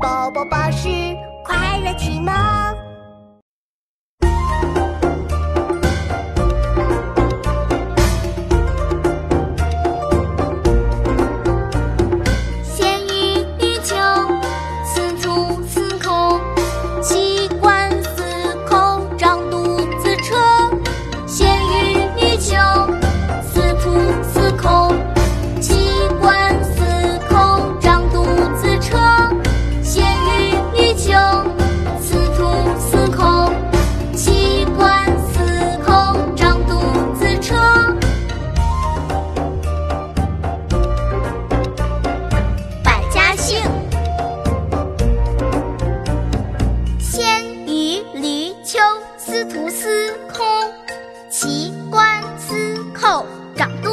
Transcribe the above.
宝宝巴士快乐启蒙。司徒、司空、奇官、司寇长。